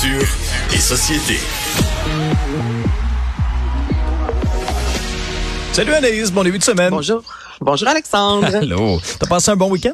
Culture et société. Salut Anaïs, bon début de semaine. Bonjour. Bonjour Alexandre. Allô. T'as passé un bon week-end?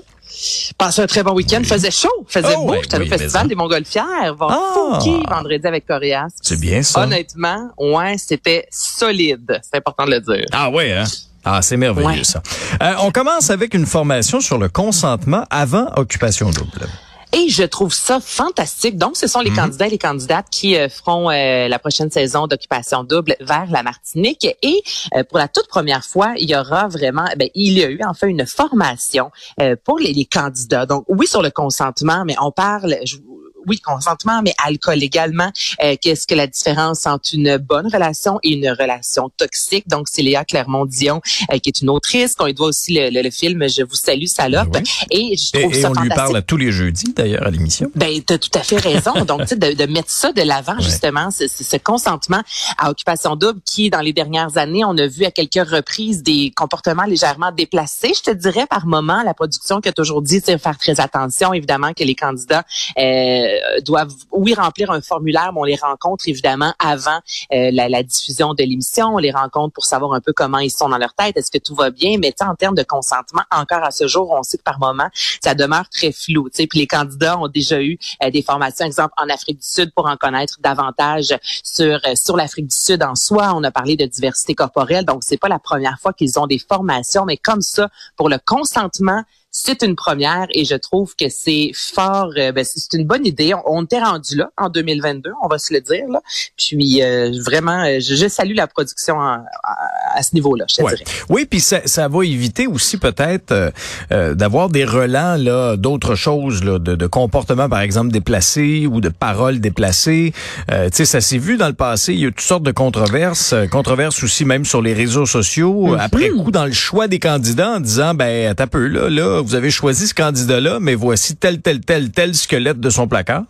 Passé un très bon week-end. Faisait chaud, faisait Oh, beau. ben J'étais au oui, Festival des Montgolfières. Ah. vendredi avec Corias. C'est bien ça. Honnêtement, ouais, c'était solide. C'est important de le dire. Ah ouais, hein? Ah, c'est merveilleux Ouais. ça. Euh, on commence avec une formation sur le consentement avant occupation double. Et je trouve ça fantastique. Donc, ce sont les candidats et les candidates qui euh, feront euh, la prochaine saison d'occupation double vers la Martinique. Et euh, pour la toute première fois, il y aura vraiment, ben, il y a eu enfin une formation euh, pour les, les candidats. Donc, oui, sur le consentement, mais on parle... je- oui, consentement, mais alcool également. Euh, Qu'est-ce que la différence entre une bonne relation et une relation toxique? Donc, c'est Léa Clermont-Dion, euh, qui est une autrice, qu'on lui doit aussi le, le- le film Je vous salue, salope. Et je Et, trouve et ça on lui parle à tous les jeudis d'ailleurs à l'émission. Ben, tu as tout à fait raison. Donc, tu sais, de, de mettre ça de l'avant, justement, ce, ce- ce consentement à occupation double qui, dans les dernières années, on a vu à quelques reprises des comportements légèrement déplacés. Je te dirais par moment, la production qui a toujours dit, faire très attention, évidemment, que les candidats euh, doivent, oui, remplir un formulaire, mais on les rencontre, évidemment, avant euh, la, diffusion de l'émission. On les rencontre pour savoir un peu comment ils sont dans leur tête. Est-ce que tout va bien? Mais en termes de consentement, encore à ce jour, on sait que par moment, ça demeure très flou. Puis les candidats ont déjà eu euh, des formations, exemple en Afrique du Sud, pour en connaître davantage sur euh, sur l'Afrique du Sud en soi. On a parlé de diversité corporelle, donc c'est pas la première fois qu'ils ont des formations, mais comme ça pour le consentement. C'est une première et je trouve que c'est fort, euh, ben, c'est une bonne idée. On, on était rendu là en 2022, on va se le dire. Là. Puis euh, vraiment, euh, je, je salue la production en- à, à ce niveau-là, je te Ouais. dirais. Oui, puis ça, ça va éviter aussi peut-être euh, euh, d'avoir des relents là d'autres choses là, de, de comportements par exemple déplacés ou de paroles déplacées. Euh, tu sais, ça s'est vu dans le passé. Il y a eu toutes sortes de controverses, controverses aussi même sur les réseaux sociaux. Après coup, dans le choix des candidats, en disant ben t'as peu là, là vous avez choisi ce candidat-là, mais voici tel tel tel tel squelette de son placard.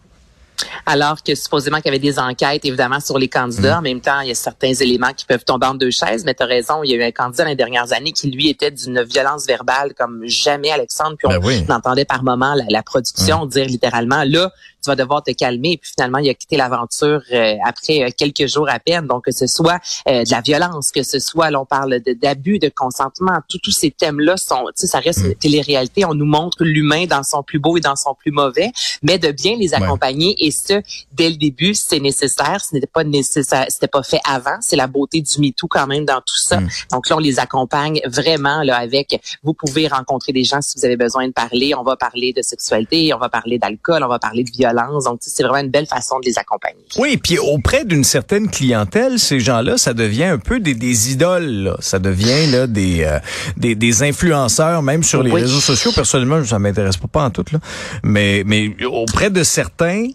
Alors que supposément qu'il y avait des enquêtes, évidemment, sur les candidats. En même temps, il y a certains éléments qui peuvent tomber en deux chaises, mais tu as raison, il y a eu un candidat dans les dernières années qui, lui, était d'une violence verbale comme jamais, Alexandre. Puis on, Ben oui. on entendait par moment la, la production dire littéralement, là, tu vas devoir te calmer. Puis finalement, il a quitté l'aventure euh, après euh, quelques jours à peine. Donc, que ce soit euh, de la violence, que ce soit, là, on parle de- d'abus de consentement, tous ces thèmes-là sont, tu sais, ça reste une télé-réalité. On nous montre l'humain dans son plus beau et dans son plus mauvais, mais de bien les accompagner. Et ce, dès le début, c'est nécessaire. Ce n'était pas nécessaire, c'était pas fait avant. C'est la beauté du MeToo quand même dans tout ça. Donc là, on les accompagne vraiment là avec. Vous pouvez rencontrer des gens si vous avez besoin de parler. On va parler de sexualité, on va parler d'alcool, on va parler de violence. Donc c'est vraiment une belle façon de les accompagner. Oui, puis auprès d'une certaine clientèle, ces gens-là, ça devient un peu des, des idoles. là. Ça devient là des, euh, des des influenceurs, même sur les Oui. réseaux sociaux. Personnellement, ça m'intéresse pas, pas en tout là. Mais mais auprès de certains.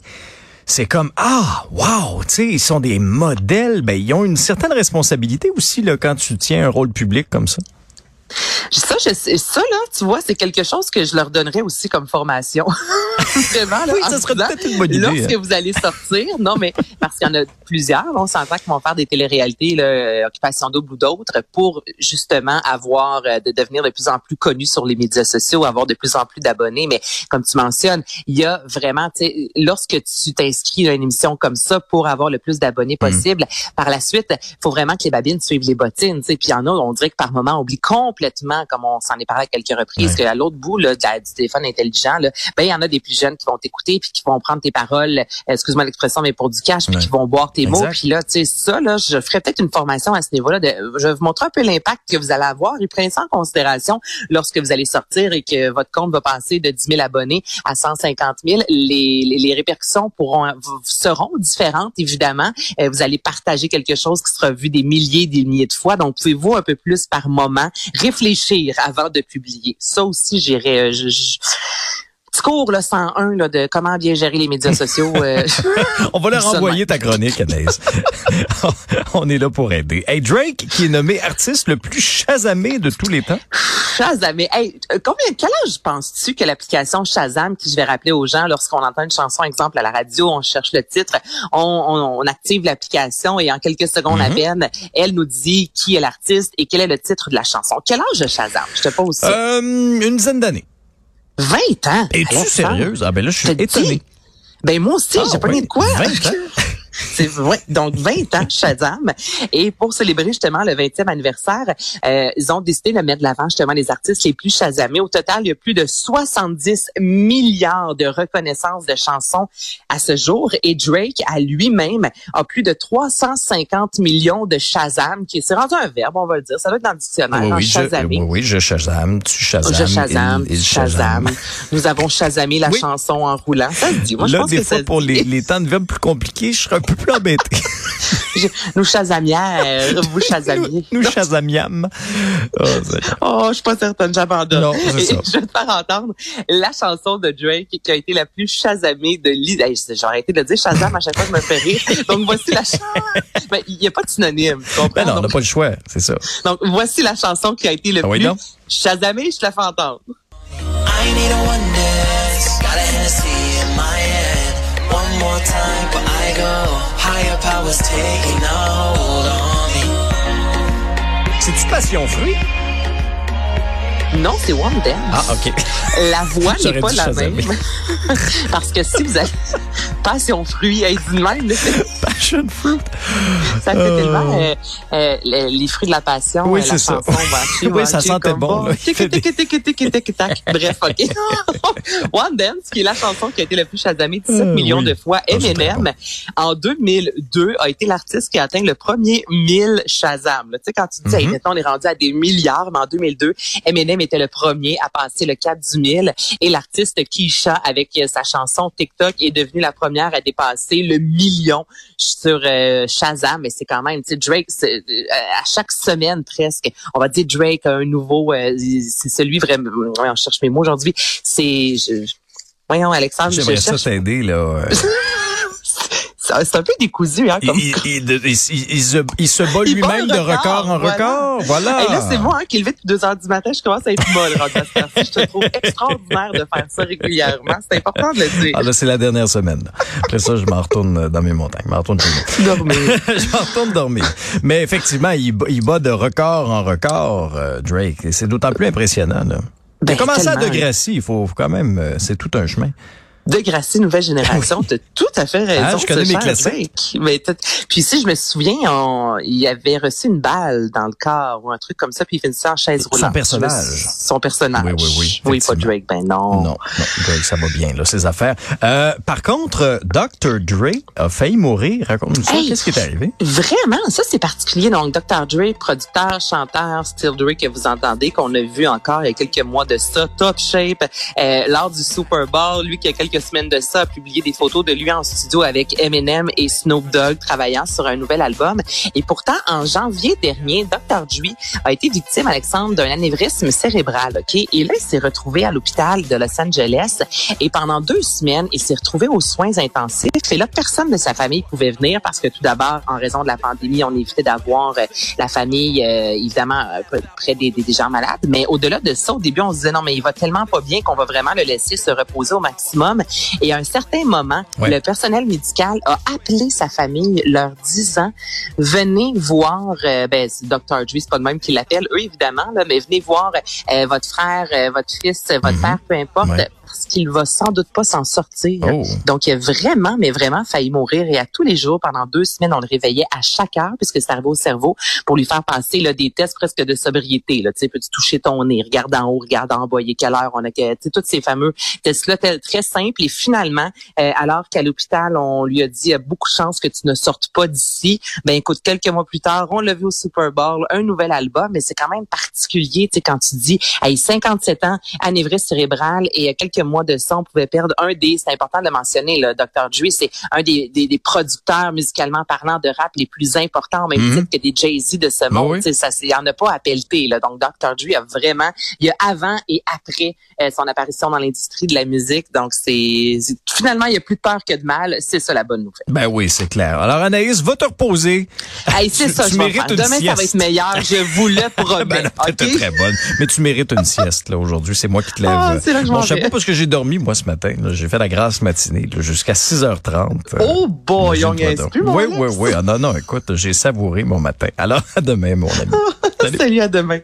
C'est comme ah wow tu sais ils sont des modèles ben ils ont une certaine responsabilité aussi là quand tu tiens un rôle public comme ça. Ça, je sais- ça là, tu vois, c'est quelque chose que je leur donnerais aussi comme formation. Vraiment, là, Oui, ça serait peut-être une bonne idée, Lorsque hein. vous allez sortir, non, mais parce qu'il y en a plusieurs, on s'entend qu'ils vont faire des téléréalités, là, euh, Occupation Double ou d'autres, pour justement avoir, euh, de devenir de plus en plus connus sur les médias sociaux, avoir de plus en plus d'abonnés. Mais comme tu mentionnes, il y a vraiment, tu sais, lorsque tu t'inscris à une émission comme ça pour avoir le plus d'abonnés Mm. possible, par la suite, il faut vraiment que les babines suivent les bottines. tu sais. Puis il y en a, on dirait que par moment, on oublie complètement, comme on s'en est parlé à quelques reprises, Ouais. qu'à l'autre bout là, de la- du téléphone intelligent, là, ben il y en a des plus jeunes qui vont t'écouter puis qui vont prendre tes paroles, excuse-moi l'expression, mais pour du cash, puis Ouais. qui vont boire tes mots. Puis là, tu sais, ça, là, je ferais peut-être une formation à ce niveau-là. De, je vais vous montrer un peu l'impact que vous allez avoir et prenez ça en considération lorsque vous allez sortir et que votre compte va passer de 10 000 abonnés à 150 000. Les, les, les répercussions pourront seront différentes, évidemment. Euh, vous allez partager quelque chose qui sera vu des milliers, des milliers de fois. Donc, pouvez-vous un peu plus par moment réfléchir avant de publier. Ça aussi, j'irais... euh, Petit cours là, 101 là, de comment bien gérer les médias sociaux. euh, On va leur envoyer ta chronique, Anaïs. On est là pour aider. Hey, Drake, qui est nommé artiste le plus chasamé de tous les temps. Shazam. Hey, euh, combien, quel âge penses-tu que l'application Shazam, qui je vais rappeler aux gens, lorsqu'on entend une chanson, exemple à la radio, on cherche le titre, on, on- on active l'application et en quelques secondes à peine, elle nous dit qui est l'artiste et quel est le titre de la chanson. Quel âge Shazam? Je te pose ça. Euh, une dizaine d'années. 20 ans. Es-tu sérieuse? Ah ben là, je suis étonné. Ben moi aussi, Ah, j'ai pas de quoi? 20 ans? C'est vrai. Donc 20 ans Shazam. Et pour célébrer justement le 20e anniversaire, euh, ils ont décidé de mettre de l'avant justement les artistes les plus Shazamés. Au total, il y a plus de 70 milliards de reconnaissances de chansons à ce jour. Et Drake, à lui-même, a plus de 350 millions de Shazam, qui s'est rendu un verbe, on va le dire. Ça doit être dans le dictionnaire, Oui, hein, oui, je, oui, oui, je Shazam, tu Shazam. Je Shazam, il- il tu Shazam. Shazam. Nous avons Shazamé la Oui. chanson en roulant. Ça se dit. Moi, je Là, pense des que fois, ça pour les, les temps de verbes plus compliqués, je serais plus embêté. Je- Nous Shazamières, vous Shazamiez. nous, nous Shazamiam. Oh, Oh, je suis pas certaine, j'abandonne. Non, c'est ça. Je vais te faire entendre la chanson de Drake qui a été la plus chasamée de l'idée. J'ai arrêté de dire Shazam à chaque fois que je me fais rire. Donc voici la chanson. Ben, il n'y a pas de synonyme. Tu comprends? Ben non, on n'a pas le choix, c'est ça. donc, voici la chanson qui a été le Ah oui, plus donc? chasamée. Je te la fais entendre. I need a one dance. Got a Hennessy in my hand. One more time, but I go. Higher powers taking a hold on me. C'est-tu passion fruit? Non, c'est One Dance. Ah, OK. La voix n'est pas la même. Parce que si vous avez passion fruit, elle dit de même, Passion fruit. Ça fait Euh. tellement euh, euh, les, les fruits de la passion. Oui, euh, c'est ça. chanson, va Oui, ça sentait bon. Bref, OK. One Dance, qui est la chanson qui a été le plus chasamée 17 Euh, millions oui. de fois. Ah, Eminem, en 2002, a été l'artiste qui a atteint le premier 1000 Shazam. Tu sais, quand tu dis, hey, Mhm. maintenant, on est rendu à des milliards, mais en 2002, Eminem était le premier à passer le cap du 1000 et l'artiste Keisha, avec sa chanson TikTok, est devenue la première à dépasser le million sur euh, Shazam. Mais c'est quand même, tu sais, Drake, euh, à chaque semaine presque, on va dire Drake a un nouveau, euh, c'est celui vraiment, ouais, on cherche mes mots aujourd'hui, c'est... Voyons, Alexandre, je J'aimerais ça t'aider, là. C'est un peu décousu, hein, comme il, il, se, il se bat lui-même de record en record. Voilà. Et là, c'est moi hein, qui levé depuis 2 heures du matin. Je commence à être molle à. Je te trouve extraordinaire de faire ça régulièrement. C'est important de le dire. Ah, là, c'est la dernière semaine. Après ça, je m'en retourne dans mes montagnes. Je m'en retourne chez. Dormir. je m'en retourne dormir. Mais effectivement, il, bat- de record en record, euh, Drake. Et c'est d'autant plus impressionnant, là. Il a Ben, commencé à tellement. De Gracie. Il faut, faut quand même, euh, c'est tout un chemin. De Gracie, nouvelle génération, t'as tout à fait raison. Ah, je connais mes classiques. Mais puis si je me souviens, on, il avait reçu une balle dans le corps ou un truc comme ça, puis il finissait en chaise Son roulante. personnage. Je me- Son personnage. Oui, oui, oui, Oui, pas. Drake, ben non. Non, non, Drake, ça va bien, là, ses affaires. Euh, par contre, Dr. Dre a failli mourir. Raconte-nous ça. Hey. Qu'est-ce qui est arrivé? Vraiment, ça c'est particulier. Donc, Dr. Dre, producteur, chanteur, Still Dre que vous entendez, qu'on a vu encore il y a quelques mois de ça, top shape, euh, lors du Super Bowl, lui qui a quelques semaines de ça a publié des photos de lui en studio avec Eminem et Snoop Dogg travaillant sur un nouvel album. Et pourtant, en janvier dernier, Dr. Dre a été victime, Alexandre, d'un anévrisme cérébral. Ok, et là il s'est retrouvé à l'hôpital de Los Angeles et pendant deux semaines, il s'est retrouvé aux soins intensifs. Et là, personne de sa famille pouvait venir parce que tout d'abord, en raison de la pandémie, on évitait d'avoir euh, la famille, euh, évidemment, euh, près des, gens malades. Mais au-delà de ça, au début, on se disait non, mais il va tellement pas bien qu'on va vraiment le laisser se reposer au maximum. Et à un certain moment, Ouais. le personnel médical a appelé sa famille, leur disant venez voir, euh, ben, Dr. Dre, c'est pas le même qui l'appelle, eux évidemment, là, mais venez voir euh, votre frère, euh, votre fils, votre Mhm. père, peu importe, Ouais. Parce qu'il va sans doute pas s'en sortir. Oh. Donc, il a vraiment, mais vraiment failli mourir. Et à tous les jours, pendant deux semaines, on le réveillait à chaque heure, puisque c'est arrivé au cerveau, pour lui faire passer là, des tests presque de sobriété. Là. Tu sais, peux-tu toucher ton nez? Regarde en haut, regarde en bas, il est quelle heure? On a que, tu sais, tous ces fameux tests-là très simples. Et finalement, euh, alors qu'à l'hôpital, on lui a dit, il y a beaucoup de chances que tu ne sortes pas d'ici. Ben, écoute, quelques mois plus tard, on l'a vu au Super Bowl, un nouvel album, mais c'est quand même particulier, tu sais, quand tu dis, hey, 57 ans, anévrisme cérébral, et euh, quelques mois de ça, on pouvait perdre un des, c'est important de le mentionner, le Dr. Dre, c'est un des, des, des producteurs musicalement parlant de rap les plus importants, même Mhm. titre que des Jay-Z de ce Ah monde. oui. Ça, il y en a pas à pelleter, là. Donc, Dr. Dre a vraiment, il y a avant et après euh, son apparition dans l'industrie de la musique. Donc, c'est, finalement, il y a plus de peur que de mal. C'est ça la bonne nouvelle. Ben oui, c'est clair. Alors, Anaïs, va te reposer. Hey, c'est ça, tu je mérites une Demain, ça va sieste. être meilleur. Je vous le promets. Ben non, t'es OK? très bonne. Mais tu mérites une sieste, là, aujourd'hui. C'est moi qui te lève. Ah, c'est là que je Mon chapeau. Parce que j'ai dormi, moi, ce matin. J'ai fait la grasse matinée, jusqu'à 6h30. euh, Oh boy, on mon Oui, oui, oui. Ah, non, non, écoute, j'ai savouré mon matin. Alors, à demain, mon ami. Salut, à demain.